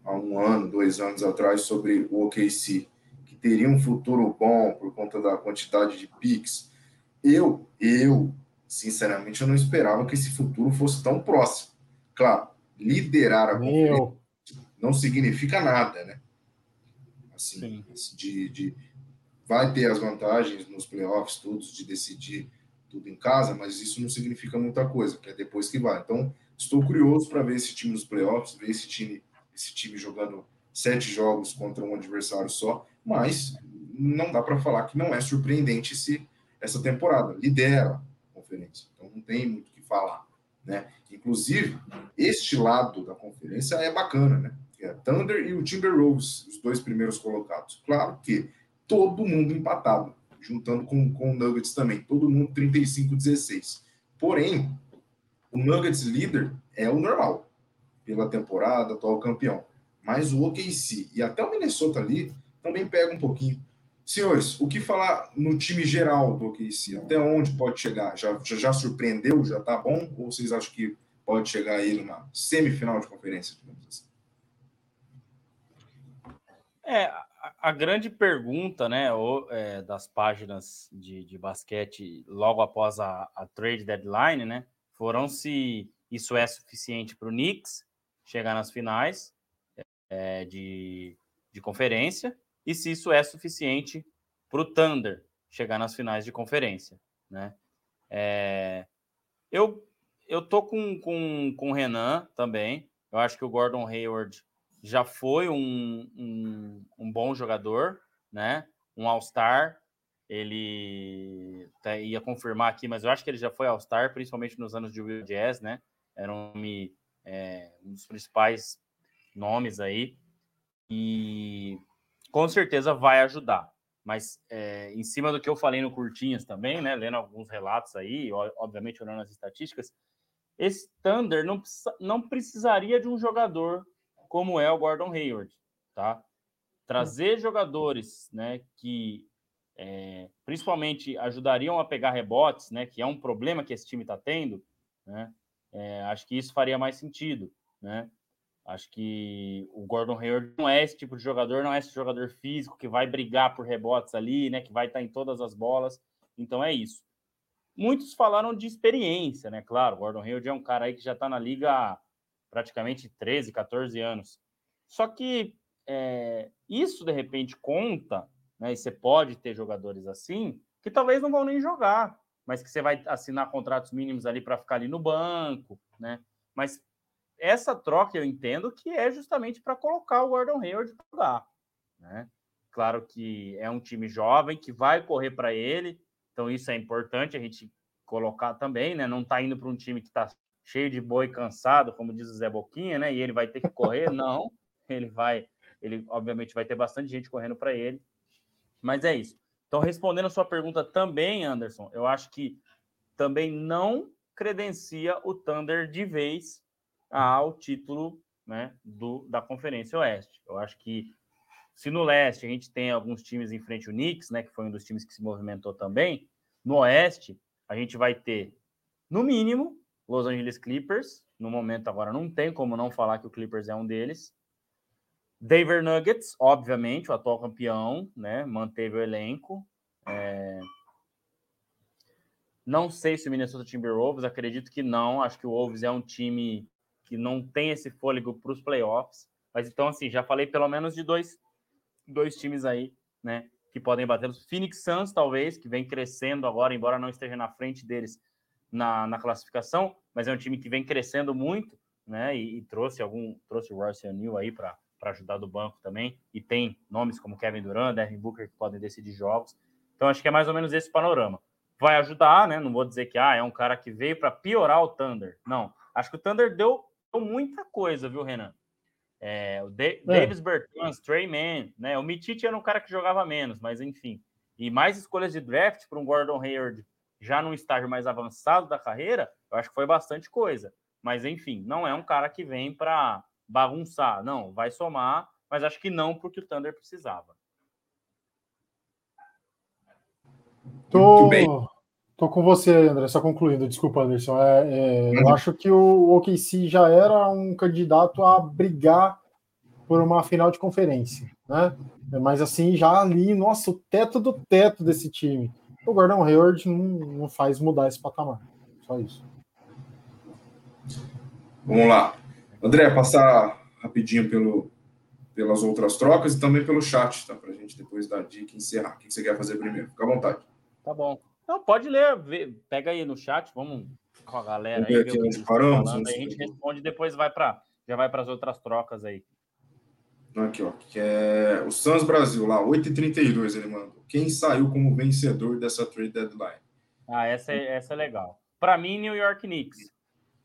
há um ano, dois anos atrás, sobre o OKC, que teria um futuro bom por conta da quantidade de picks. Eu, eu, sinceramente, eu não esperava que esse futuro fosse tão próximo. Claro, liderar a conferência não significa nada, né? Assim, assim, de, de, vai ter as vantagens nos playoffs, todos, de decidir tudo em casa, mas isso não significa muita coisa, que é depois que vai. Então, estou curioso para ver esse time nos playoffs, ver esse time, esse time jogando sete jogos contra um adversário só, mas não dá para falar que não é surpreendente se essa temporada lidera a conferência. Então, não tem muito o que falar, né? Inclusive, este lado da conferência é bacana, né? É Thunder e o Timberwolves, os dois primeiros colocados. Claro que todo mundo empatado, juntando com, com o Nuggets também, todo mundo 35-16. Porém, o Nuggets líder é o normal, pela temporada, atual campeão. Mas o OKC e até o Minnesota ali também pega um pouquinho. Senhores, o que falar no time geral do OKC? Até onde pode chegar? Já, já, já surpreendeu? Já tá bom? Ou vocês acham que pode chegar aí numa semifinal de conferência, digamos assim? É, a, a grande pergunta, né, é, das páginas de, de basquete logo após a, a trade deadline, né, foram se isso é suficiente para o Knicks chegar nas finais é, de, de conferência e se isso é suficiente para o Thunder chegar nas finais de conferência, né? É, eu eu tô com, com, com o Renan também. Eu acho que o Gordon Hayward já foi um, um, um bom jogador, né? Um All-Star. Ele ia confirmar aqui, mas eu acho que ele já foi All-Star, principalmente nos anos de Will Jazz, né? Era um, é, um dos principais nomes aí. E com certeza vai ajudar. Mas é, em cima do que eu falei no Curtinhas também, né? Lendo alguns relatos aí, obviamente olhando as estatísticas, esse Thunder não, não precisaria de um jogador como é o Gordon Hayward, tá? Trazer jogadores, né, que é, principalmente ajudariam a pegar rebotes, né, que é um problema que esse time está tendo, né? É, acho que isso faria mais sentido, né? Acho que o Gordon Hayward não é esse tipo de jogador, não é esse jogador físico que vai brigar por rebotes ali, né? Que vai estar tá em todas as bolas. Então é isso. Muitos falaram de experiência, né? Claro, o Gordon Hayward é um cara aí que já está na liga praticamente 13, 14 anos. Só que é, isso, de repente, conta, né? E você pode ter jogadores assim, que talvez não vão nem jogar, mas que você vai assinar contratos mínimos ali para ficar ali no banco, né? Mas essa troca eu entendo que é justamente para colocar o Gordon Hayward para jogar, né? Claro que é um time jovem que vai correr para ele, então, isso é importante a gente colocar também, né? Não está indo para um time que está cheio de boi cansado, como diz o Zé Boquinha, né? E ele vai ter que correr. Não, ele vai, ele obviamente vai ter bastante gente correndo para ele. Mas é isso. Então, respondendo a sua pergunta também, Anderson, eu acho que também não credencia o Thunder de vez ao título né, do, da Conferência Oeste. Eu acho que se no leste a gente tem alguns times em frente ao Knicks, né, que foi um dos times que se movimentou também, no oeste a gente vai ter, no mínimo, Los Angeles Clippers. No momento agora não tem como não falar que o Clippers é um deles. Denver Nuggets, obviamente, o atual campeão, né, manteve o elenco. É... Não sei se o Minnesota Timberwolves, acredito que não. Acho que o Wolves é um time que não tem esse fôlego para os playoffs. Mas então, assim, já falei pelo menos de dois dois times aí, né, que podem bater. Phoenix Suns, talvez, que vem crescendo agora, embora não esteja na frente deles na, na classificação, mas é um time que vem crescendo muito, né, e, e trouxe algum, trouxe o Royce O'Neal aí para ajudar do banco também, e tem nomes como Kevin Durant, Devin Booker, que podem decidir jogos. Então, acho que é mais ou menos esse panorama. Vai ajudar, né, não vou dizer que ah, é um cara que veio para piorar o Thunder. Não, acho que o Thunder deu, deu muita coisa, viu, Renan? É, o De é. Davis Bertans, Trey Mann, né? O Mitich era um cara que jogava menos, mas enfim. E mais escolhas de draft para um Gordon Hayward já num estágio mais avançado da carreira, eu acho que foi bastante coisa. Mas enfim, não é um cara que vem para bagunçar. Não, vai somar, mas acho que não porque o Thunder precisava. Tô, tô com você, André, só concluindo, desculpa, Anderson. É, é, eu acho que o OKC já era um candidato a brigar por uma final de conferência, né? Mas assim, já ali, nossa, o teto do teto desse time. O Gordon Hayward não, não faz mudar esse patamar. Só isso. Vamos lá. André, passar rapidinho pelo, pelas outras trocas e também pelo chat, tá? Para a gente depois dar dica e encerrar. O que você quer fazer primeiro? Fica à vontade. Tá bom. Não, pode ler, vê, pega aí no chat, vamos com a galera aí, aqui onde paramos, falando, aí a gente responde depois vai para já vai para as outras trocas aí. Aqui, ó, que é o Suns Brasil lá, 8h32 ele mandou. Quem saiu como vencedor dessa trade deadline? Ah, essa é, essa é legal. Para mim, New York Knicks.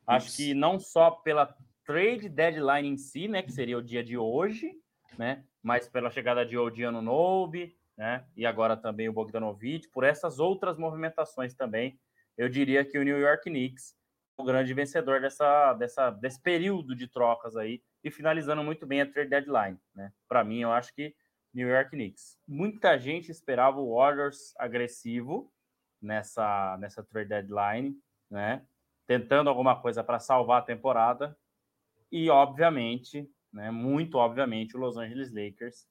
Acho que não só pela trade deadline em si, né, que seria o dia de hoje, né, mas pela chegada de Odiano Nobe, né? E agora também o Bogdanovic, por essas outras movimentações também, eu diria que o New York Knicks o grande vencedor dessa, dessa, desse período de trocas aí e finalizando muito bem a trade deadline, né? Para mim, eu acho que New York Knicks. Muita gente esperava o Warriors agressivo nessa nessa trade deadline, né? Tentando alguma coisa para salvar a temporada e obviamente, né, muito obviamente o Los Angeles Lakers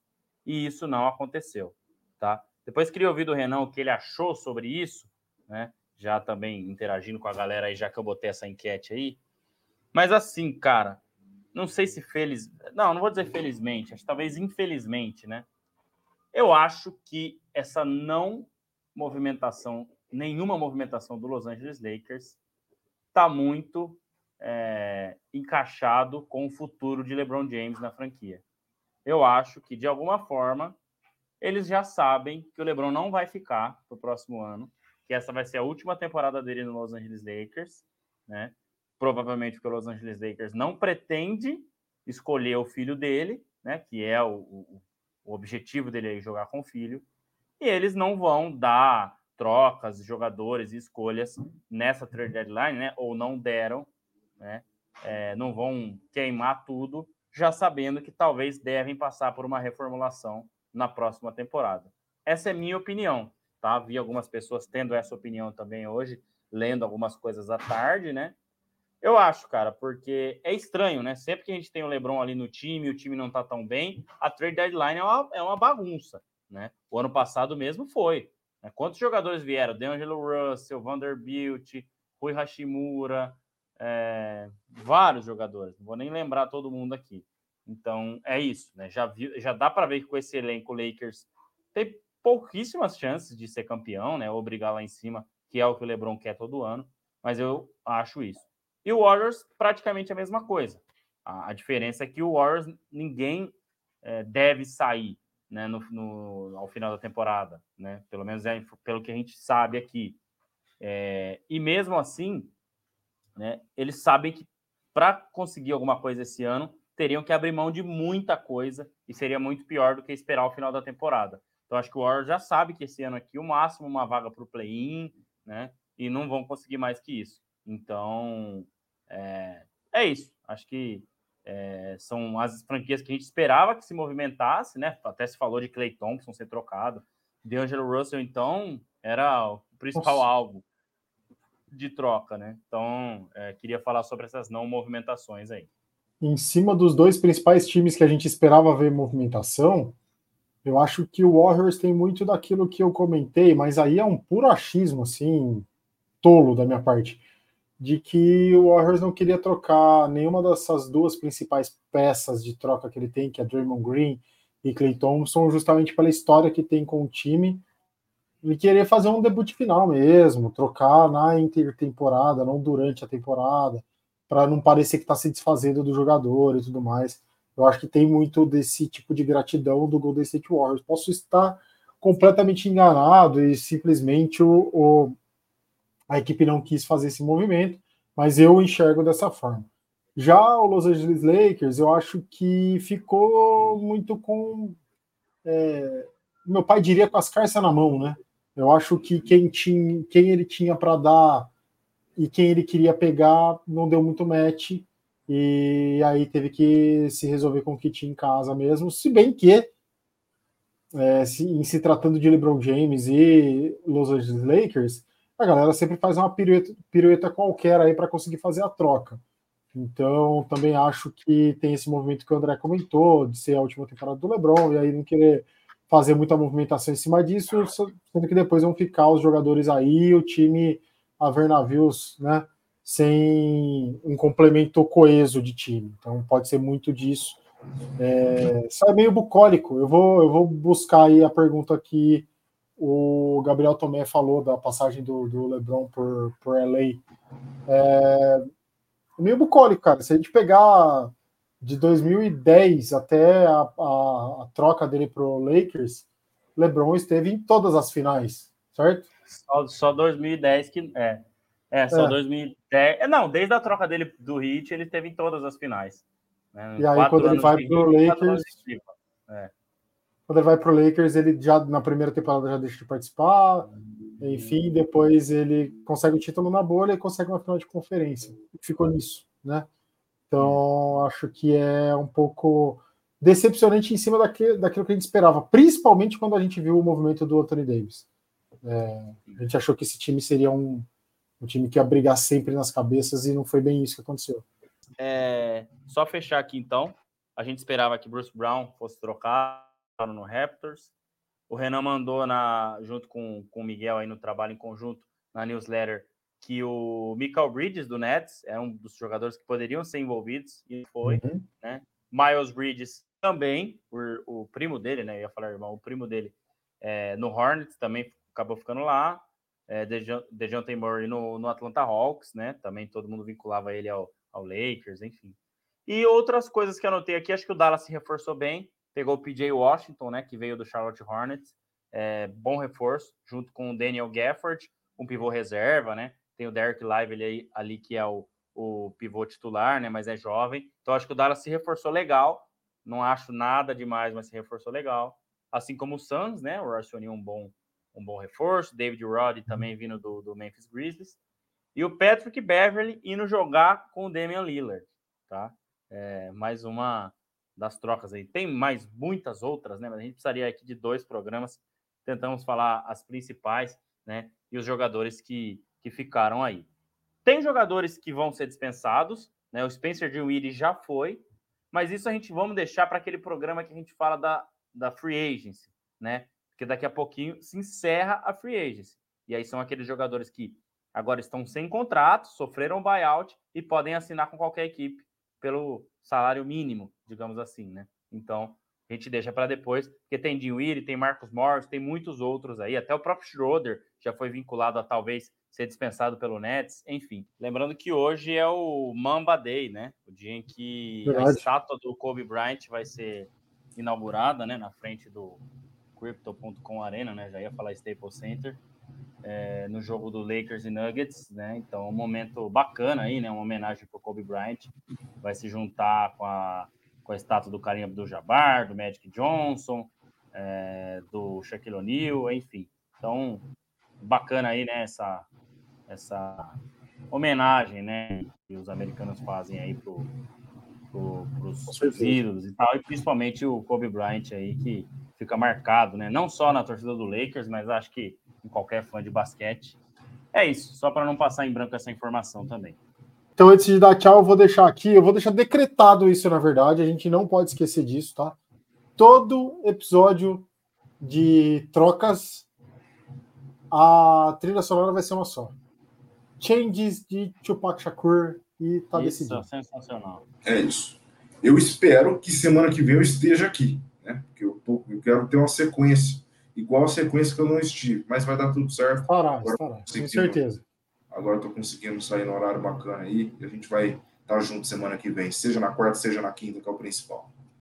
e isso não aconteceu tá? Depois queria ouvir do Renan o que ele achou sobre isso, né? Já também interagindo com a galera aí, já que eu botei essa enquete aí. Mas assim, cara, não sei se feliz, não, não vou dizer felizmente, acho talvez infelizmente, né? Eu acho que essa não movimentação, nenhuma movimentação do Los Angeles Lakers está muito é, encaixado com o futuro de LeBron James na franquia. Eu acho que, de alguma forma, eles já sabem que o LeBron não vai ficar para o próximo ano, que essa vai ser a última temporada dele no Los Angeles Lakers, né? Provavelmente porque o Los Angeles Lakers não pretende escolher o filho dele, né? Que é o, o, o objetivo dele aí jogar com o filho, e eles não vão dar trocas, jogadores e escolhas nessa trade deadline, né? Ou não deram né? É, não vão queimar tudo, já sabendo que talvez devem passar por uma reformulação na próxima temporada. Essa é minha opinião, tá? Vi algumas pessoas tendo essa opinião também hoje, lendo algumas coisas à tarde, né? Eu acho, cara, porque é estranho, né? Sempre que a gente tem o LeBron ali no time, o time não tá tão bem, a trade deadline é uma, é uma bagunça, né? O ano passado mesmo foi. Né? Quantos jogadores vieram? D'Angelo Russell, Vanderbilt, Rui Hashimura, é, vários jogadores, não vou nem lembrar todo mundo aqui. Então é isso, né? Já, vi, já dá para ver que com esse elenco Lakers tem pouquíssimas chances de ser campeão, né? Ou brigar lá em cima, que é o que o LeBron quer todo ano, mas eu acho isso. E o Warriors, praticamente a mesma coisa. A, a diferença é que o Warriors, ninguém é, deve sair né, no, no, ao final da temporada, né? Pelo menos é pelo que a gente sabe aqui. É, e mesmo assim, né, eles sabem que para conseguir alguma coisa esse ano, teriam que abrir mão de muita coisa e seria muito pior do que esperar o final da temporada. Então, acho que o Warriors já sabe que esse ano aqui, o máximo, uma vaga para o play-in, né? E não vão conseguir mais que isso. Então, é, é isso. Acho que é, são as franquias que a gente esperava que se movimentasse, né? Até se falou de Clay Thompson ser trocado. De Angelo Russell, então, era o principal Nossa. alvo de troca, né? Então, é, queria falar sobre essas não movimentações aí. Em cima dos dois principais times que a gente esperava ver movimentação, eu acho que o Warriors tem muito daquilo que eu comentei, mas aí é um puro achismo, assim, tolo da minha parte, de que o Warriors não queria trocar nenhuma dessas duas principais peças de troca que ele tem, que é Draymond Green e Clay Thompson, justamente pela história que tem com o time e querer fazer um debut final mesmo, trocar na intertemporada, não durante a temporada, para não parecer que está se desfazendo do jogador e tudo mais. Eu acho que tem muito desse tipo de gratidão do Golden State Warriors. Posso estar completamente enganado e simplesmente o, o a equipe não quis fazer esse movimento, mas eu enxergo dessa forma. Já o Los Angeles Lakers, eu acho que ficou muito com. É, meu pai diria com as carças na mão, né? Eu acho que quem, tinha, quem ele tinha para dar e quem ele queria pegar não deu muito match. E aí teve que se resolver com o que tinha em casa mesmo. Se bem que, é, se, em se tratando de LeBron James e Los Angeles Lakers, a galera sempre faz uma pirueta, pirueta qualquer aí para conseguir fazer a troca. Então, também acho que tem esse movimento que o André comentou, de ser a última temporada do LeBron, e aí não querer fazer muita movimentação em cima disso, sendo que depois vão ficar os jogadores aí, o time a ver navios, né, sem um complemento coeso de time. Então pode ser muito disso. É, isso é meio bucólico. Eu vou, eu vou buscar aí a pergunta que o Gabriel Tomé falou da passagem do, do LeBron por, por LA. É, meio bucólico, cara. Se a gente pegar de 2010 até a, a, a troca dele para o Lakers, LeBron esteve em todas as finais, certo? Só, só 2010 que é. É, só é. 2010. É, não, desde a troca dele do Heat, ele esteve em todas as finais. Né? E aí, quando ele vai para o Lakers. É. Quando ele vai para o Lakers, ele já na primeira temporada já deixa de participar. Enfim, depois ele consegue o título na bolha e consegue uma final de conferência. Ficou nisso, né? Então, acho que é um pouco decepcionante em cima daquilo, daquilo que a gente esperava, principalmente quando a gente viu o movimento do Anthony Davis. É, a gente achou que esse time seria um, um time que ia brigar sempre nas cabeças e não foi bem isso que aconteceu. É, só fechar aqui então, a gente esperava que Bruce Brown fosse trocado no Raptors. O Renan mandou na, junto com, com o Miguel aí no trabalho em conjunto na newsletter que o Michael Bridges do Nets é um dos jogadores que poderiam ser envolvidos e foi, uhum. né? Miles Bridges também, o, o, primo dele, né? Eu ia falar irmão, o primo dele é, no Hornets também acabou ficando lá. É, DeJounte Murray no, no Atlanta Hawks, né? Também todo mundo vinculava ele ao, ao Lakers, enfim. E outras coisas que eu anotei aqui, acho que o Dallas se reforçou bem, pegou o PJ Washington, né? Que veio do Charlotte Hornets, é, bom reforço, junto com o Daniel Gafford, um pivô reserva, né? Tem o Derek Lively ali, ali que é o, o pivô titular, né? Mas é jovem. Então acho que o Dallas se reforçou legal. Não acho nada demais, mas se reforçou legal. Assim como o Suns, né? O Arsenal um bom, um bom reforço. David Roddy também vindo do, do Memphis Grizzlies. E o Patrick Beverly indo jogar com o Damian Lillard, tá? É, mais uma das trocas aí. Tem mais muitas outras, né? Mas a gente precisaria aqui de dois programas. Tentamos falar as principais, né? E os jogadores que, que ficaram aí. Tem jogadores que vão ser dispensados, né? O Spencer Dinwiddie já foi, mas isso a gente vamos deixar para aquele programa que a gente fala da, da free agency, né? Porque daqui a pouquinho se encerra a free agency. E aí são aqueles jogadores que agora estão sem contrato, sofreram buyout e podem assinar com qualquer equipe pelo salário mínimo, digamos assim, né? Então, a gente deixa para depois, porque tem Dinwiddie, tem Marcos Morris, tem muitos outros aí, até o próprio Schroeder já foi vinculado a talvez ser dispensado pelo Nets, enfim. Lembrando que hoje é o Mamba Day, né? O dia em que Verdade. a estátua do Kobe Bryant vai ser inaugurada, né, na frente do Crypto.com Arena, né? Já ia falar Staples Center. É, no jogo do Lakers e Nuggets, né? Então, um momento bacana aí, né? Uma homenagem para o Kobe Bryant. Vai se juntar com a com a estátua do Karim Abdul-Jabbar, do Magic Johnson, é, do Shaquille O'Neal, enfim. Então, bacana aí, né, essa, essa homenagem, né, que os americanos fazem aí pro, pro, pros ídolos e tal, e principalmente o Kobe Bryant aí, que fica marcado, né, não só na torcida do Lakers, mas acho que em qualquer fã de basquete. É isso, só para não passar em branco essa informação também. Então, antes de dar tchau, eu vou deixar aqui, eu vou deixar decretado isso, na verdade, a gente não pode esquecer disso, tá? Todo episódio de trocas, a trilha sonora vai ser uma só. Changes de Tupac Shakur e tá isso, decidido. sensacional. É isso. Eu espero que semana que vem eu esteja aqui, né? Porque eu, tô, eu quero ter uma sequência, igual a sequência que eu não estive, mas vai dar tudo certo. Estará, estará, com certeza. Agora estou conseguindo sair no horário bacana aí. E a gente vai estar junto semana que vem, seja na quarta, seja na quinta, que é o principal.